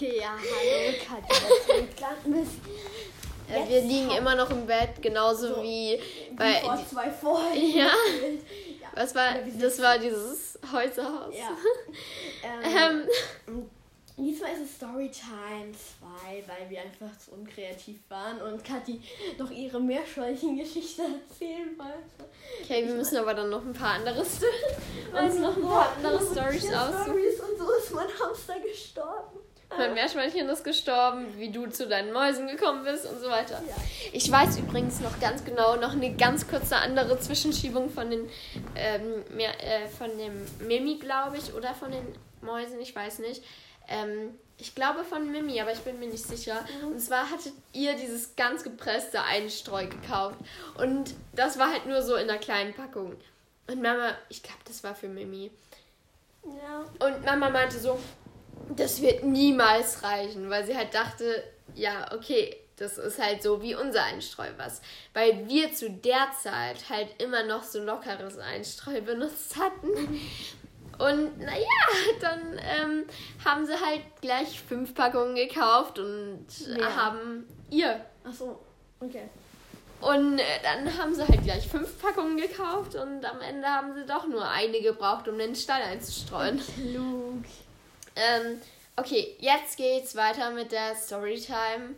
Okay, ja, hallo, Katja. Äh, wir liegen immer noch im Bett, genauso so, wie bei. Vor zwei Folgen. Ja. ja. Was war. Das war dieses Häuserhaus. Ja. ähm, ähm, diesmal ist es Storytime 2, weil wir einfach zu unkreativ waren und Kathi noch ihre Meerschweinchen-Geschichte erzählen wollte. Okay, wir müssen aber dann noch ein paar andere, uns noch ein paar andere Stories aussuchen. Und so ist mein Hamster gestorben. Mein Meerschweinchen ist gestorben, wie du zu deinen Mäusen gekommen bist und so weiter. Ja. Ich weiß übrigens noch ganz genau, noch eine ganz kurze andere Zwischenschiebung von den ähm, mehr, äh, von dem Mimi, glaube ich, oder von den Mäusen, ich weiß nicht. Ähm, ich glaube von Mimi, aber ich bin mir nicht sicher. Mhm. Und zwar hattet ihr dieses ganz gepresste Einstreu gekauft. Und das war halt nur so in einer kleinen Packung. Und Mama, ich glaube, das war für Mimi. Ja. Und Mama meinte so, das wird niemals reichen, weil sie halt dachte, ja, okay, das ist halt so wie unser Einstreu was. Weil wir zu der Zeit halt immer noch so lockeres Einstreu benutzt hatten. Und naja, dann ähm, haben sie halt gleich fünf Packungen gekauft und Mehr. haben ihr. Ach so, okay. Und äh, dann haben sie halt gleich fünf Packungen gekauft und am Ende haben sie doch nur eine gebraucht, um den Stall einzustreuen. Klug. Ähm, okay, jetzt geht's weiter mit der Storytime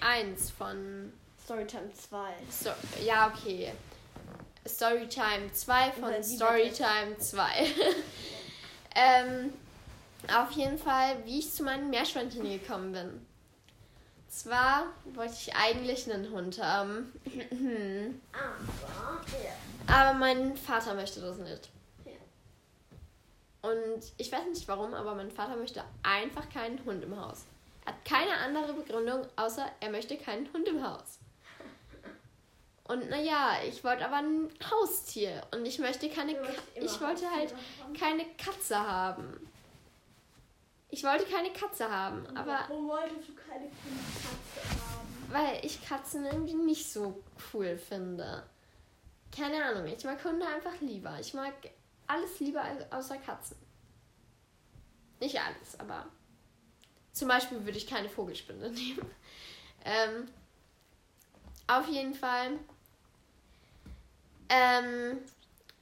1 von. Storytime 2. So, ja, okay. Storytime 2 von Storytime 2. ähm, auf jeden Fall, wie ich zu meinen Meerschweinchen gekommen bin. Zwar wollte ich eigentlich einen Hund haben. aber mein Vater möchte das nicht. Und ich weiß nicht warum, aber mein Vater möchte einfach keinen Hund im Haus. Er hat keine andere Begründung, außer er möchte keinen Hund im Haus. Und naja, ich wollte aber ein Haustier und ich möchte keine. Ich wollte halt keine Katze haben. Ich wollte keine Katze haben, aber. Warum wolltest du keine Katze haben? Weil ich Katzen irgendwie nicht so cool finde. Keine Ahnung, ich mag Hunde einfach lieber. Ich mag alles lieber außer Katzen. Nicht alles, aber zum Beispiel würde ich keine Vogelspinne nehmen. Ähm, auf jeden Fall. Ähm,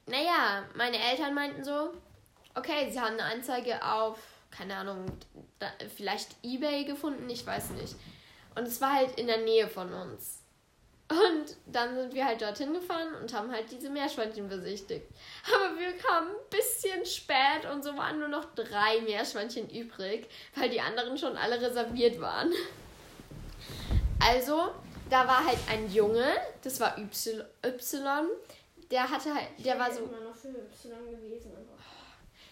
naja, meine Eltern meinten so, okay, sie haben eine Anzeige auf, keine Ahnung, da, vielleicht eBay gefunden, ich weiß nicht. Und es war halt in der Nähe von uns. Und dann sind wir halt dorthin gefahren und haben halt diese Meerschweinchen besichtigt. Aber wir kamen ein bisschen spät und so waren nur noch drei Meerschweinchen übrig, weil die anderen schon alle reserviert waren. Also, da war halt ein Junge, das war Y, y der hatte halt, der war so.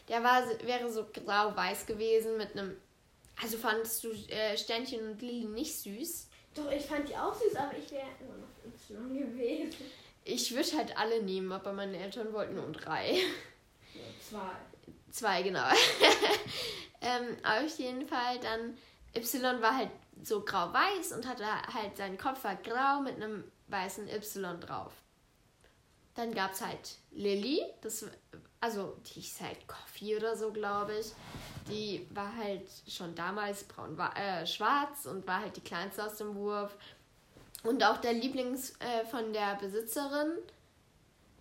Der war, wäre so grau-weiß gewesen mit einem. Also fandest du äh, Sternchen und Lili nicht süß? Doch, ich fand die auch süß, aber ich wäre immer noch Y gewesen. Ich würde halt alle nehmen, aber meine Eltern wollten nur drei. Ja, zwei. Zwei, genau. ähm, auf jeden Fall dann Y war halt so grau-weiß und hatte halt seinen Kopf war grau mit einem weißen Y drauf. Dann gab es halt Lilly, das, also die ist halt Coffee oder so, glaube ich. Die war halt schon damals braun, war, äh, schwarz und war halt die kleinste aus dem Wurf. Und auch der Lieblings äh, von der Besitzerin.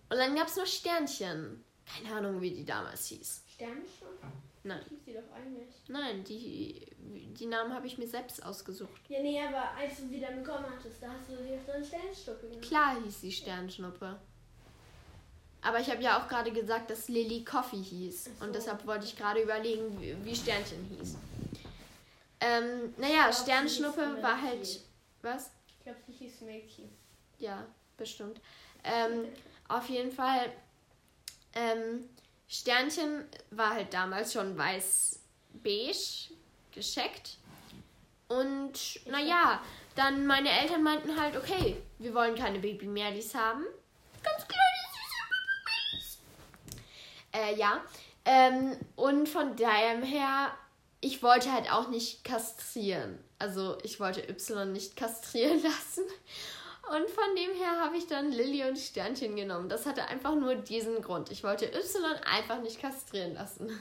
Und dann gab es noch Sternchen. Keine Ahnung, wie die damals hieß. Sternchen? Nein. Hieß die doch eigentlich. Nein, die, die Namen habe ich mir selbst ausgesucht. Ja, nee, aber als du sie dann bekommen hattest, da hast du sie auf deine Sternschnuppe genannt. Klar hieß sie Sternschnuppe. Aber ich habe ja auch gerade gesagt, dass Lily Coffee hieß. So. Und deshalb wollte ich gerade überlegen, wie, wie, Sternchen hieß. Ähm, naja, Sternschnuppe war halt. Was? Ich glaube, sie hieß Milky. Ja, bestimmt. Ähm, auf jeden Fall. Ähm, Sternchen war halt damals schon weiß-beige gescheckt. Und naja, dann meine Eltern meinten halt, okay, wir wollen keine Baby-Merlis haben. Ganz klar äh, ja. Ähm, und von daher her, ich wollte halt auch nicht kastrieren. Also ich wollte Y nicht kastrieren lassen. Und von dem her habe ich dann Lilly und Sternchen genommen. Das hatte einfach nur diesen Grund. Ich wollte Y einfach nicht kastrieren lassen.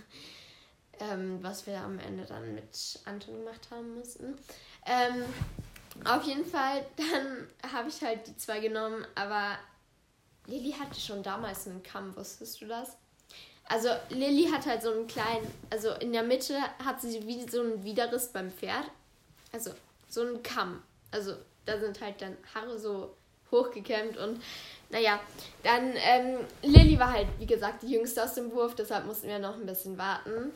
ähm, was wir am Ende dann mit Anton gemacht haben mussten. Ähm, auf jeden Fall, dann habe ich halt die zwei genommen, aber Lilly hatte schon damals einen Kamm, wusstest du das? Also Lilly hat halt so einen kleinen, also in der Mitte hat sie wie so einen Widerriss beim Pferd. Also so einen Kamm. Also da sind halt dann Haare so hochgekämmt und naja, dann ähm, Lilly war halt, wie gesagt, die jüngste aus dem Wurf, deshalb mussten wir noch ein bisschen warten.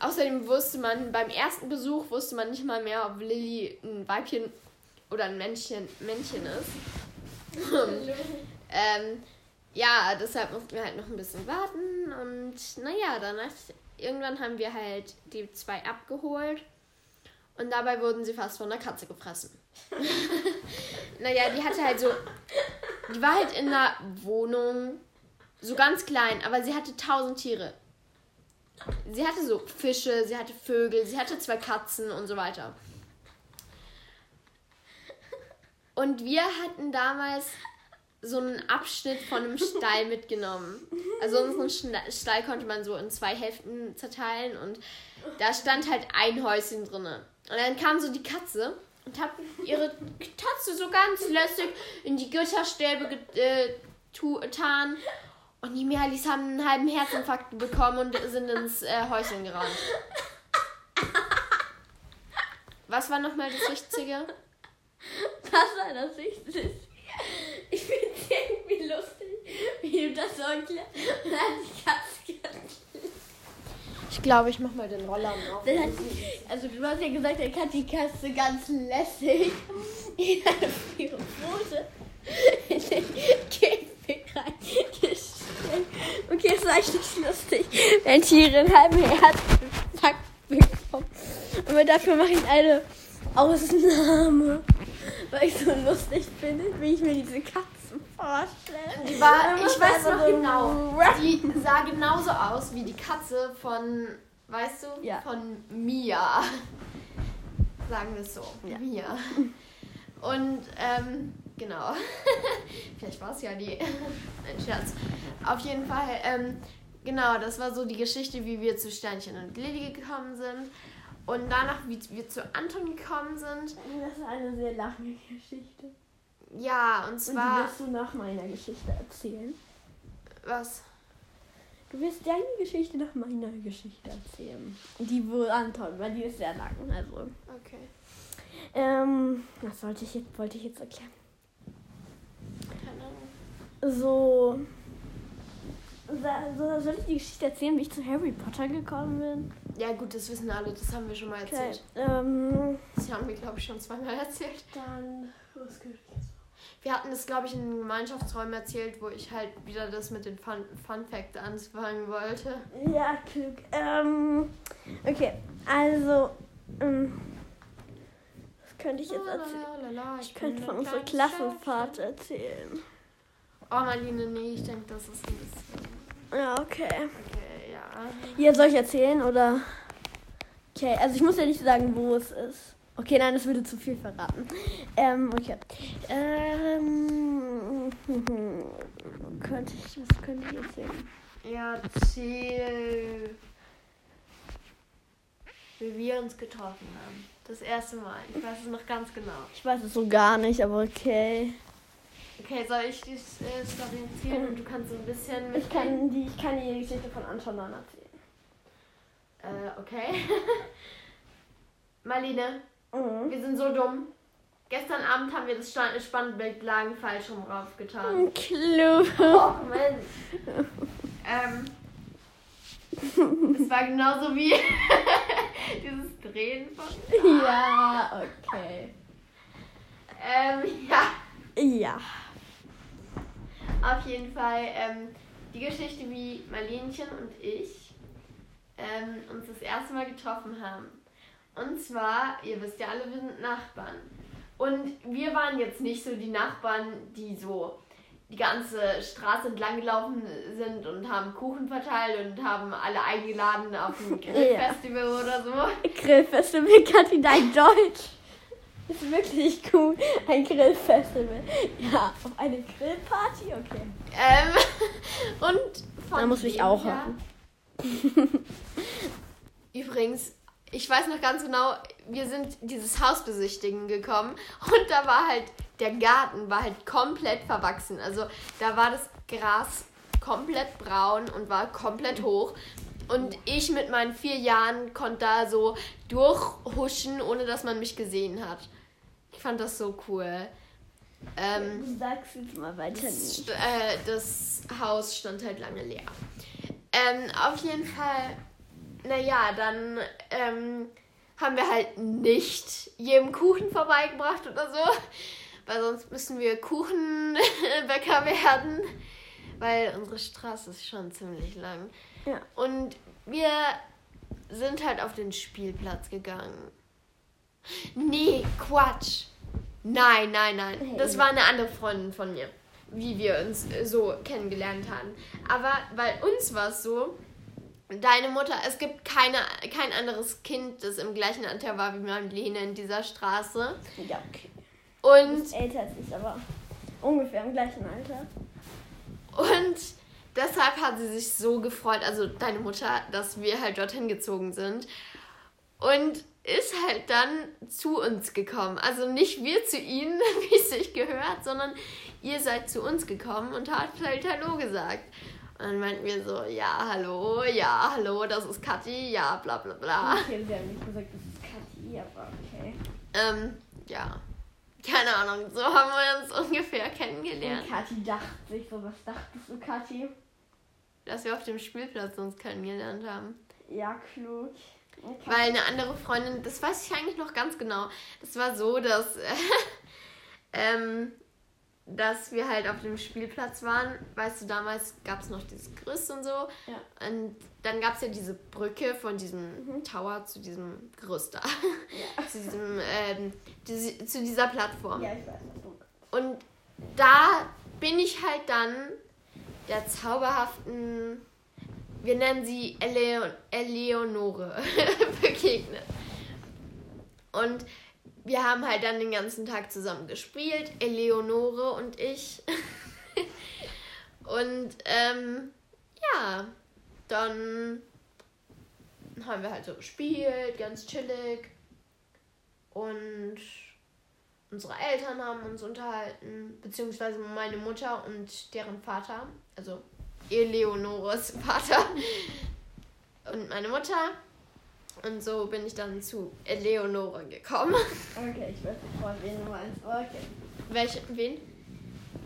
Außerdem wusste man, beim ersten Besuch wusste man nicht mal mehr, ob Lilly ein Weibchen oder ein Männchen, Männchen ist. ähm, ja, deshalb mussten wir halt noch ein bisschen warten und naja, danach, irgendwann haben wir halt die zwei abgeholt und dabei wurden sie fast von der Katze gefressen. naja, die hatte halt so, die war halt in einer Wohnung, so ganz klein, aber sie hatte tausend Tiere. Sie hatte so Fische, sie hatte Vögel, sie hatte zwei Katzen und so weiter. Und wir hatten damals so einen Abschnitt von einem Stall mitgenommen. Also unseren Stall konnte man so in zwei Hälften zerteilen und da stand halt ein Häuschen drin. Und dann kam so die Katze und hat ihre Tatze so ganz lässig in die Gitterstäbe getan. Und die Merlis haben einen halben Herzinfarkt bekommen und sind ins äh, Häuschen gerannt. Was war nochmal das Wichtige? Was war das Wichtige? Es irgendwie lustig, wie du das so erklärst. Und dann die Katze ich glaube, ich mache mal den Roller auf. Also du hast ja gesagt, er kann die Katze ganz lässig in eine vier Pfote in den Käfig reingestellt. Okay, ist eigentlich nicht lustig, wenn Tiere einen halben Herzinfarkt bekommen. Aber dafür mache ich eine Ausnahme, weil ich so lustig finde, wie ich mir diese Katzen vorstelle. Die war, ich weiß noch genau, die sah genauso aus wie die Katze von, weißt du, ja. von Mia. Sagen wir es so, ja. Mia. Und, ähm, genau. Vielleicht war es ja die. Ein Scherz. Auf jeden Fall, ähm, genau, das war so die Geschichte, wie wir zu Sternchen und Lilly gekommen sind. Und danach, wie wir zu Anton gekommen sind. Das ist eine sehr lange Geschichte. Ja, und zwar. Und wirst du nach meiner Geschichte erzählen. Was? Du wirst deine Geschichte nach meiner Geschichte erzählen. Die wohl Anton, weil die ist sehr lang. Also. Okay. Ähm, was sollte ich jetzt, wollte ich jetzt erklären? Keine Ahnung. So. So, soll ich die Geschichte erzählen, wie ich zu Harry Potter gekommen bin? Ja, gut, das wissen alle, das haben wir schon mal erzählt. Okay, ähm, das haben wir, glaube ich, schon zweimal erzählt. Dann, was ich jetzt wir hatten das, glaube ich, in Gemeinschaftsräumen erzählt, wo ich halt wieder das mit den Fun, Fun Fact anfangen wollte. Ja, klug. Ähm, okay, also, ähm, was könnte ich jetzt erzählen? Ich, ich könnte von unserer Klassenfahrt erzählen. Oh, Marlene, nee, ich denke, das ist ein bisschen. Ja, okay. Okay, ja. Hier, soll ich erzählen oder? Okay, also ich muss ja nicht sagen, wo es ist. Okay, nein, das würde zu viel verraten. Ähm, okay. Ähm, könnte ich, was könnte ich erzählen? Ja, erzähl, wie wir uns getroffen haben. Das erste Mal. Ich weiß es noch ganz genau. Ich weiß es so gar nicht, aber okay. Okay, soll ich die äh, Story erzählen und du kannst so ein bisschen Ich kann die, ich kann die Geschichte von Anton dann erzählen. Äh, okay. Marlene, Mhm. Wir sind so dumm. Gestern Abend haben wir das Spannbild Lagen falsch rum raufgetan. Klug. Oh, Mensch. ähm, es war genauso wie dieses Drehen von. Ja, okay. Ähm, ja. Ja. Auf jeden Fall ähm, die Geschichte, wie Marlenchen und ich ähm, uns das erste Mal getroffen haben. Und zwar, ihr wisst ja alle, wir sind Nachbarn. Und wir waren jetzt nicht so die Nachbarn, die so die ganze Straße entlang gelaufen sind und haben Kuchen verteilt und haben alle eingeladen auf ein Grillfestival ja. oder so. Grillfestival, Kathi, dein Deutsch ist wirklich cool. Ein Grillfestival. Ja, auf eine Grillparty, okay. Ähm, und von da muss ich auch haben. übrigens, ich weiß noch ganz genau, wir sind dieses Haus besichtigen gekommen und da war halt, der Garten war halt komplett verwachsen. Also da war das Gras komplett braun und war komplett hoch. Und ich mit meinen vier Jahren konnte da so durchhuschen, ohne dass man mich gesehen hat. Ich fand das so cool. Ähm, Sag's jetzt mal weiter. Das, äh, das Haus stand halt lange leer. Ähm, auf jeden Fall, naja, dann ähm, haben wir halt nicht jedem Kuchen vorbeigebracht oder so, weil sonst müssen wir Kuchenbäcker werden, weil unsere Straße ist schon ziemlich lang. Ja. Und wir sind halt auf den Spielplatz gegangen. Nee, Quatsch. Nein, nein, nein. Hey. Das war eine andere Freundin von mir, wie wir uns so kennengelernt haben. Aber bei uns war es so, deine Mutter, es gibt keine, kein anderes Kind, das im gleichen Alter war wie Marlene in dieser Straße. Ja, okay. Und Ist älter als ich, aber ungefähr im gleichen Alter. Und deshalb hat sie sich so gefreut, also deine Mutter, dass wir halt dorthin gezogen sind. Und ist halt dann zu uns gekommen. Also nicht wir zu ihnen, wie es sich gehört, sondern ihr seid zu uns gekommen und habt halt Hallo gesagt. Und dann meinten wir so, ja, hallo, ja, hallo, das ist Kathi, ja, bla bla bla. Okay, sie haben nicht gesagt, das ist Kathi, aber okay. Ähm, ja. Keine Ahnung, so haben wir uns ungefähr kennengelernt. Und Kathi dachte sich so, was dachtest du, Kathi? Dass wir auf dem Spielplatz uns kennengelernt haben. Ja, klug. Okay. Weil eine andere Freundin, das weiß ich eigentlich noch ganz genau. Das war so, dass, äh, ähm, dass wir halt auf dem Spielplatz waren. Weißt du, damals gab es noch dieses Gerüst und so. Ja. Und dann gab es ja diese Brücke von diesem Tower zu diesem Gerüst da. Ja. zu, diesem, ähm, diese, zu dieser Plattform. Ja, ich weiß, Und da bin ich halt dann der zauberhaften, wir nennen sie Eleon Eleonore, begegnet. Und wir haben halt dann den ganzen Tag zusammen gespielt, Eleonore und ich. und ähm, ja, dann haben wir halt so gespielt, ganz chillig. Und unsere Eltern haben uns unterhalten, beziehungsweise meine Mutter und deren Vater, also Eleonores Vater und meine Mutter. Und so bin ich dann zu Eleonore gekommen. Okay, ich weiß sofort, wen du meinst. Okay. Welche, wen?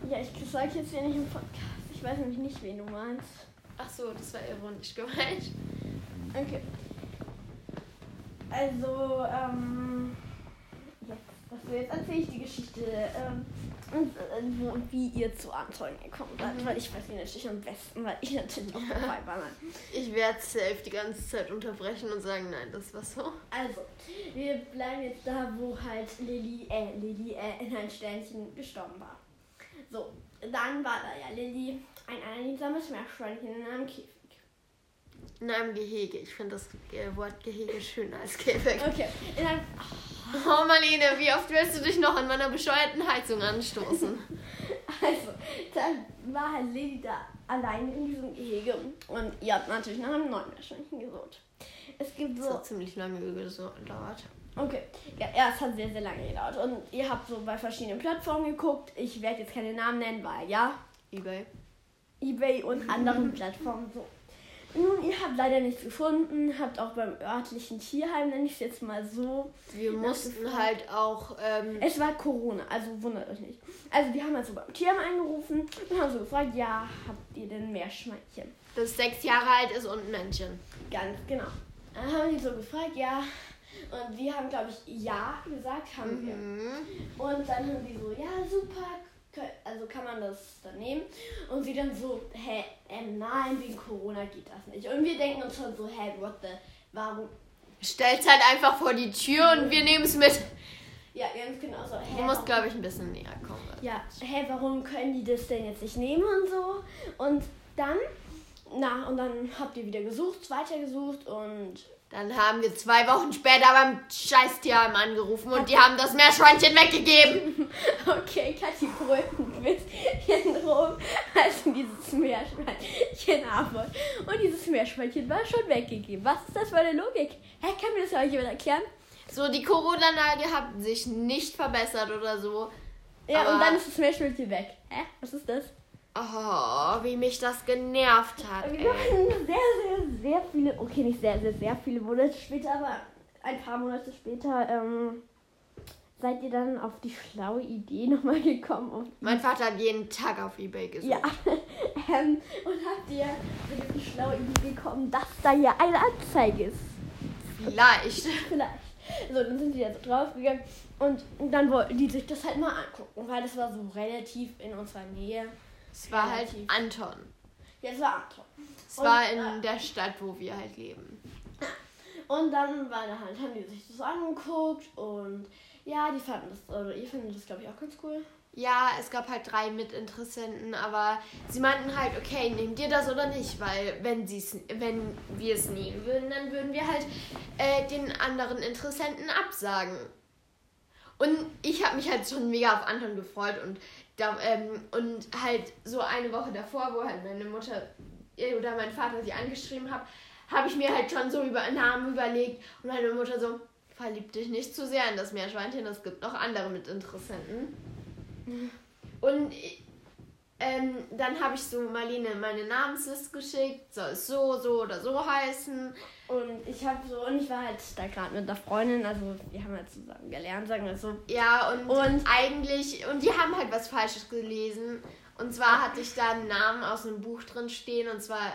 Ja, ich sag jetzt hier nicht im Podcast. Ich weiß nämlich nicht, wen du meinst. Ach so, das war ironisch gemeint. Okay. Also, ähm. Jetzt, was jetzt erzähle ich die Geschichte, ähm, und, äh, wo und wie ihr zu Abenteuern gekommen seid. Mhm. Weil ich weiß natürlich am besten, weil ich natürlich auch dabei war. Nein. Ich werde safe die ganze Zeit unterbrechen und sagen, nein, das war so. Also, wir bleiben jetzt da, wo halt Lilly, äh, Lilly, äh, in ein Sternchen gestorben war. So, dann war da ja Lilly, ein einsames Meerschweinchen in einem Käfig. In einem Gehege. Ich finde das Wort Gehege schöner als Käfig. Okay, in einem, Oh Marlene, wie oft willst du dich noch an meiner bescheuerten Heizung anstoßen? also, dann war halt Lilly da allein in diesem Gehege und ihr habt natürlich nach einem neuen Meerschweinchen gesucht. Es gibt Das so hat ziemlich lange gedauert. Okay, ja, ja, es hat sehr, sehr lange gedauert. Und ihr habt so bei verschiedenen Plattformen geguckt. Ich werde jetzt keine Namen nennen, weil ja, Ebay. Ebay und anderen Plattformen so. Nun, ihr habt leider nichts gefunden, habt auch beim örtlichen Tierheim, nenne ich es jetzt mal so. Wir mussten halt auch. Ähm, Es war Corona, also wundert euch nicht. Also die haben also beim Tierheim angerufen und haben so gefragt, ja, habt ihr denn Meerschweinchen? das sechs Jahre alt ist und ein Männchen. Ganz genau. Dann haben die so gefragt, ja. Und die haben, glaube ich, ja gesagt, haben wir. Mhm. Und dann haben die so, ja, super, also kann man das dann nehmen? Und sie dann so, hä, ähm, nein, wegen Corona geht das nicht. Und wir denken uns schon so, hä, what the, warum? Stell's halt einfach vor die Tür und wir nehmen es mit. Ja, ganz genau so, hä, Du musst, glaube ich, ein bisschen näher kommen. ja, hä, warum können die das denn jetzt nicht nehmen und so? Und dann, na, und dann habt ihr wieder gesucht, weitergesucht und Dann haben wir zwei Wochen später beim Scheißtierheim angerufen und die haben das Meerschweinchen weggegeben. Okay, ein bisschen rum, als dieses Meerschweinchen wollte. Und dieses Meerschweinchen war schon weggegeben. Was ist das für eine Logik? Hä, kann mir das euch jemand erklären? So, die Corona-Lage hat sich nicht verbessert oder so. Ja, und dann ist das Meerschweinchen weg. Hä? Was ist das? Oh, wie mich das genervt hat. Wir waren sehr, sehr, sehr viele, okay, nicht sehr, sehr, sehr viele Monate später, aber ein paar Monate später, ähm, seid ihr dann auf die schlaue Idee nochmal gekommen? Mein Vater hat jeden Tag auf Ebay gesucht. ja, ähm, und habt ihr auf die schlaue Idee gekommen, dass da ja eine Anzeige ist? Vielleicht. Vielleicht. So, dann sind die da so draufgegangen und dann wollten die sich das halt mal angucken, weil das war so relativ in unserer Nähe. Es war halt Relativ. Anton. Ja, das war Anton. Es Und, war in äh, der Stadt, wo wir halt leben. Und dann war da halt, haben die sich das angeguckt und ja, die fanden das, oder ihr findet das glaube ich auch ganz cool. Ja, es gab halt drei Mitinteressenten, aber sie meinten halt, okay, nehmt ihr das oder nicht? Weil wenn wenn wir es nehmen würden, dann würden wir halt äh, den anderen Interessenten absagen. Und ich habe mich halt schon mega auf Anton gefreut und da, ähm, und halt so eine Woche davor, wo halt meine Mutter äh, oder mein Vater sie angeschrieben hat, habe ich mir halt schon so über Namen überlegt und meine Mutter so, verlieb dich nicht zu sehr in das Meerschweinchen, es gibt noch andere Mitinteressenten. Und ähm, dann habe ich so Marlene meine Namensliste geschickt, soll es so, so oder so heißen. Und ich habe so, und ich war halt da gerade mit einer Freundin, also wir haben halt zusammen gelernt, sagen wir so. Ja, und, Und- eigentlich, und die haben halt was Falsches gelesen. Und zwar hatte ich da einen Namen aus einem Buch drin stehen, und zwar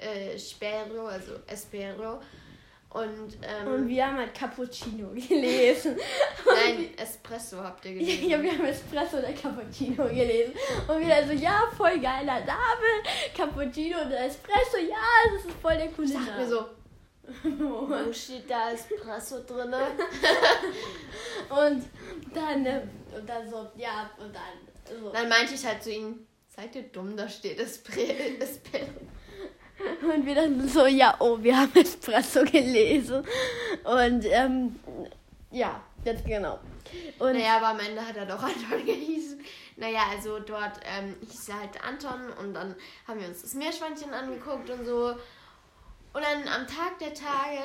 äh, Spero, also Espero. Und, ähm, Und wir haben halt Cappuccino gelesen. nein, Espresso habt ihr gelesen. Ja, wir haben Espresso oder Cappuccino gelesen. Und wir dann so, ja, voll geiler Name. Cappuccino oder Espresso, ja, das ist voll der coole Ich dachte Name. mir so, wo steht da Espresso drin? Und dann, ähm, und dann so, ja, und dann so. Dann meinte ich halt zu ihnen, seid ihr dumm, da steht Espre Espero. Und wir dann so, ja, oh, wir haben Espresso gelesen. Und, ähm, ja, jetzt genau. Und Naja, aber am Ende hat er doch Anton gehießen. Naja, also dort ähm, hieß er halt Anton und dann haben wir uns das Meerschweinchen angeguckt und so. Und dann am Tag der Tage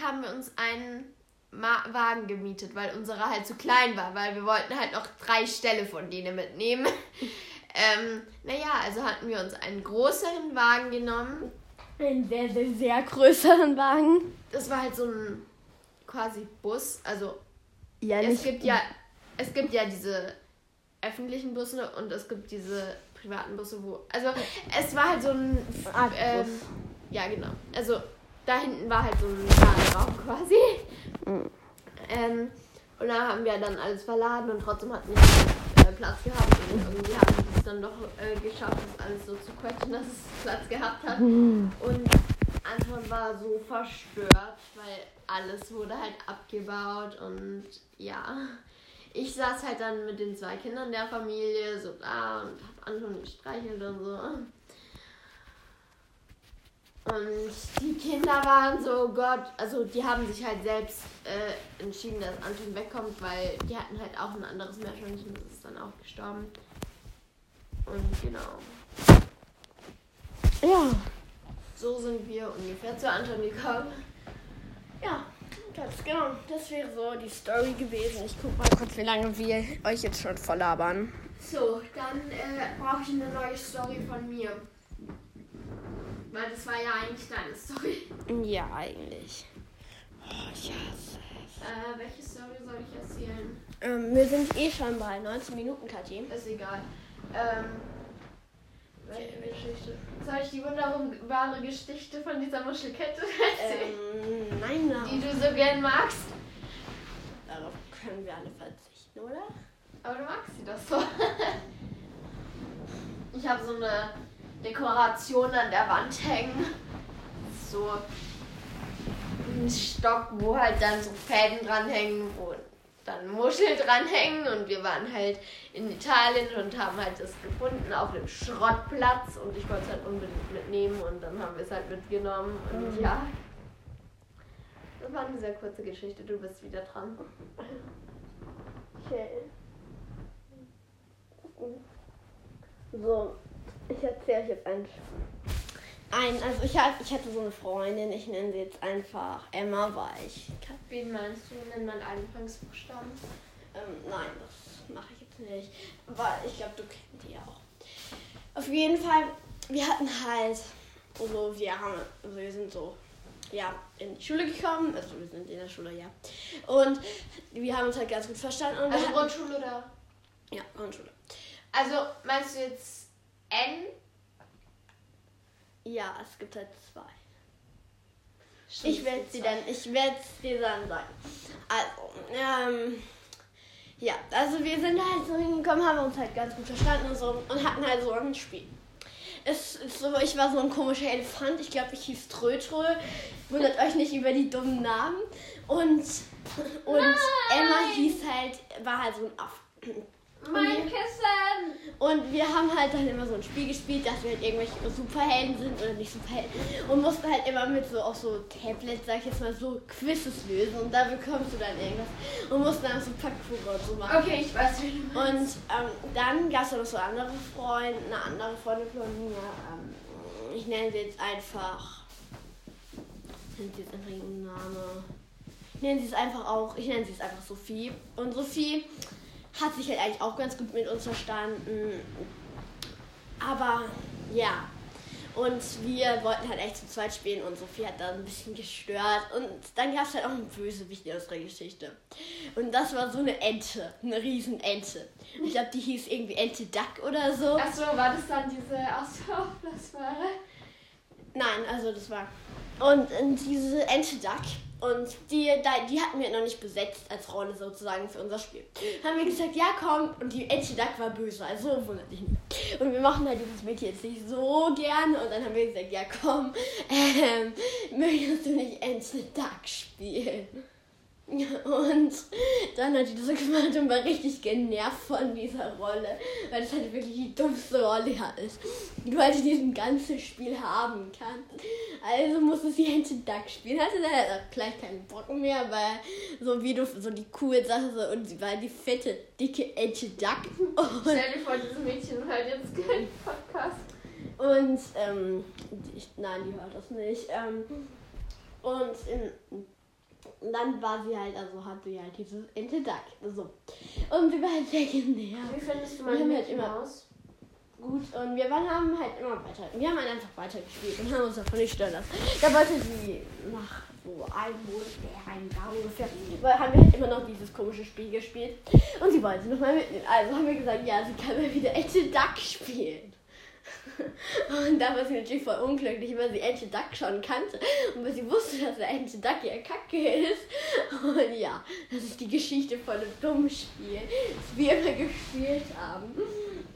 haben wir uns einen Ma Wagen gemietet, weil unsere halt zu klein war, weil wir wollten halt noch drei Ställe von denen mitnehmen. ähm, naja, also hatten wir uns einen größeren Wagen genommen. Einen sehr, sehr, sehr größeren Wagen. Das war halt so ein quasi Bus, also Ja, es gibt ja es gibt ja diese öffentlichen Busse und es gibt diese privaten Busse, wo also es war halt so ein Art ähm, ja genau also da hinten war halt so ein Laderaum quasi Mhm. ähm, und da haben wir dann alles verladen und trotzdem hatten wir äh, Platz gehabt und irgendwie haben wir es dann doch äh, geschafft, das alles so zu quetschen, dass es Platz gehabt hat Mhm. und Anton war so verstört, weil alles wurde halt abgebaut und ja. Ich saß halt dann mit den zwei Kindern der Familie so da und hab Anton gestreichelt und so. Und die Kinder waren so, Gott, also die haben sich halt selbst äh, entschieden, dass Anton wegkommt, weil die hatten halt auch ein anderes Meerschweinchen, das ist dann auch gestorben. Und genau. Ja. So sind wir ungefähr zu Anton gekommen. Ja, ganz genau. Das wäre so die Story gewesen. Ich guck mal kurz, wie lange wir euch jetzt schon voll labern. So, dann äh, brauche ich eine neue Story von mir. Weil das war ja eigentlich deine Story. Ja, eigentlich. Oh, ich hasse es. Äh, welche Story soll ich erzählen? Ähm, wir sind eh schon bei 19 Minuten, Kathi. Ist egal. Ähm, welche Geschichte? Soll ich die wunderbare Geschichte von dieser Muschelkette erzählen? Ähm, nein, die darauf, du so gern magst? darauf können wir alle verzichten, oder? Aber du magst sie doch so. Ich habe so eine Dekoration an der Wand hängen. So ein Stock, wo halt dann so Fäden dranhängen, wo dann Muscheln dranhängen. Und wir waren halt in Italien und haben halt das gefunden auf dem Schrottplatz. Und ich wollte es halt unbedingt mitnehmen und dann haben wir es halt mitgenommen. Und Mhm. ja. war eine sehr kurze Geschichte. Du bist wieder dran. Okay. So, ich erzähle euch jetzt ein. Ein, also ich, hatte, ich hatte so eine Freundin, ich nenne sie jetzt einfach Emma, weil ich. Wen meinst du? Nenn mal einen Anfangsbuchstaben. Ähm, nein, das mache ich jetzt nicht. Aber ich glaube, du kennst die auch. Auf jeden Fall, wir hatten halt, also wir haben, also wir sind so, ja, in die Schule gekommen, also wir sind in der Schule, ja. Und wir haben uns halt ganz gut verstanden. Und Also Grundschule oder? Ja, Grundschule. Also meinst du jetzt N? Ja, es gibt halt zwei. Stimmt, Ich werde sie dann, ich werde dir dann sagen. Also, ähm, ja, also wir sind halt so hingekommen, haben uns halt ganz gut verstanden und so und hatten halt so ein Spiel. Es ist so, ich war so ein komischer Elefant, ich glaube, ich hieß Trötrö. Wundert euch nicht über die dummen Namen. Und, und Emma hieß halt, war halt so ein Aff. Mein Kissen! Und wir haben halt dann immer so ein Spiel gespielt, dass wir halt irgendwelche Superhelden sind oder nicht Superhelden. Und mussten halt immer mit so auch so Tablets, sag ich jetzt mal, so Quizzes lösen. Und da bekommst du dann irgendwas. Und mussten dann so Parcours und so machen. Okay, ich weiß, du Und ähm, dann gab es noch so andere Freunde, eine andere Freundin von mir. Ähm, ich nenne sie jetzt einfach. Ich nenne sie jetzt einfach ihren Namen. Ich nenne sie es einfach auch. Ich nenne sie es einfach Sophie. Und Sophie hat sich halt eigentlich auch ganz gut mit uns verstanden. Aber ja. Und wir wollten halt echt zu zweit spielen und Sophie hat da ein bisschen gestört. Und dann gab es halt auch einen Bösewicht in unserer Geschichte. Und das war so eine Ente, eine riesen Ente. Ich glaube, die hieß irgendwie Ente Duck oder so. Achso, war das dann diese Auslaufbare? Nein, also das war. Und, und diese Ente Duck. Und die, die hatten wir noch nicht besetzt als Rolle sozusagen für unser Spiel. Haben wir gesagt, ja komm. Und die Ente Duck war böse, also wundert nicht. Und wir machen halt dieses Mädchen jetzt nicht so gerne. Und dann haben wir gesagt, ja komm, ähm, möchtest du nicht Ente Duck spielen? Und dann hat die das so gemacht und war richtig genervt von dieser Rolle, weil das halt wirklich die dummste Rolle ist, die du halt in diesem ganzen Spiel haben kannst. Also musste sie Ente Duck spielen. Hatte dann halt auch gleich keinen Bock mehr, weil so wie du so die coole Sache so, und sie war die fette, dicke Ente Duck. Und, Stell dir vor, dieses Mädchen hört jetzt keinen Podcast. und ähm, ich, nein, die hört das nicht. Ähm, und in, und dann war sie halt, also hatte sie halt dieses Ente Duck. So. Und sie war halt sehr genervt. Wie findest du Wir haben mein halt immer- aus? Gut, und wir waren, haben halt immer weiter. Wir haben halt einfach weitergespielt und haben uns davon nicht stören lassen. Da wollte sie nach so einem Monat, nee, einem Jahr ungefähr, weil haben wir halt immer noch dieses komische Spiel gespielt. Und sie wollte nochmal mitnehmen. Also haben wir gesagt, ja, sie kann mal wieder Ente Duck spielen. Und da war sie natürlich voll unglücklich, weil sie Ente Duck schon kannte. Und weil sie wusste, dass der Ente Duck ja kacke ist. Und ja, das ist die Geschichte von einem dummen Spiel, das wir immer gespielt haben.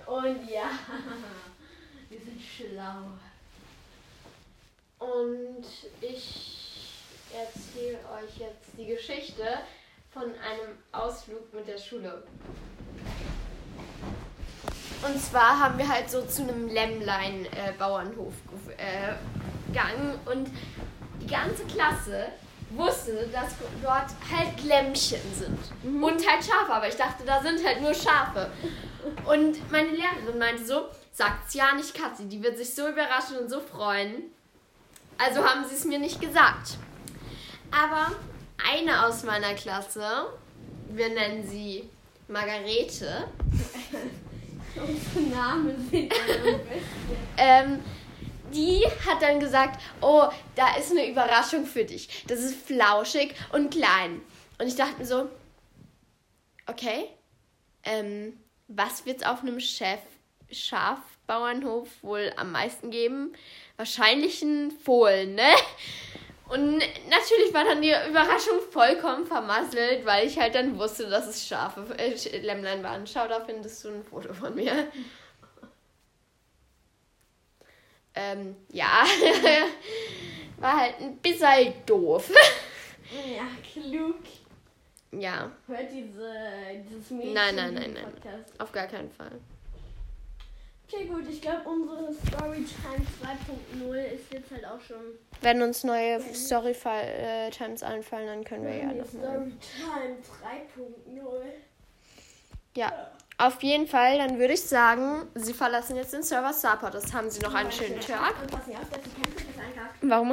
Und ja, wir sind schlau. Und ich erzähle euch jetzt die Geschichte von einem Ausflug mit der Schule. Und zwar haben wir halt so zu einem Lämmlein-Bauernhof äh, gegangen und die ganze Klasse wusste, dass dort halt Lämmchen sind und halt Schafe, aber ich dachte, da sind halt nur Schafe. Und meine Lehrerin meinte so, sagt's ja nicht Katzi, die wird sich so überraschen und so freuen. Also haben sie es mir nicht gesagt. Aber eine aus meiner Klasse, wir nennen sie Margarete, Unsere Namen sind ähm, die hat dann gesagt, oh, da ist eine Überraschung für dich. Das ist flauschig und klein. Und ich dachte mir so, okay, ähm, was wird es auf einem Chef Schafbauernhof wohl am meisten geben? Wahrscheinlich ein Fohlen, ne? Und natürlich war dann die Überraschung vollkommen vermasselt, weil ich halt dann wusste, dass es Schafe, äh, Lämmlein waren. Schau, da findest du ein Foto von mir. Ähm, ja. War halt ein bisschen doof. Ja, klug. Ja, Hört diese, dieses Mädchen Nein, nein, nein, nein. Podcast. auf gar keinen Fall. Okay, gut, ich glaube, unsere Storytime 2.0 ist jetzt halt auch schon. Wenn uns neue Story-Times einfallen, dann können wir ja nochmal. Storytime 3.0. Ja, auf jeden Fall, dann würde ich sagen, sie verlassen jetzt den Server Starport. Das haben sie noch einen schönen Tag. Warum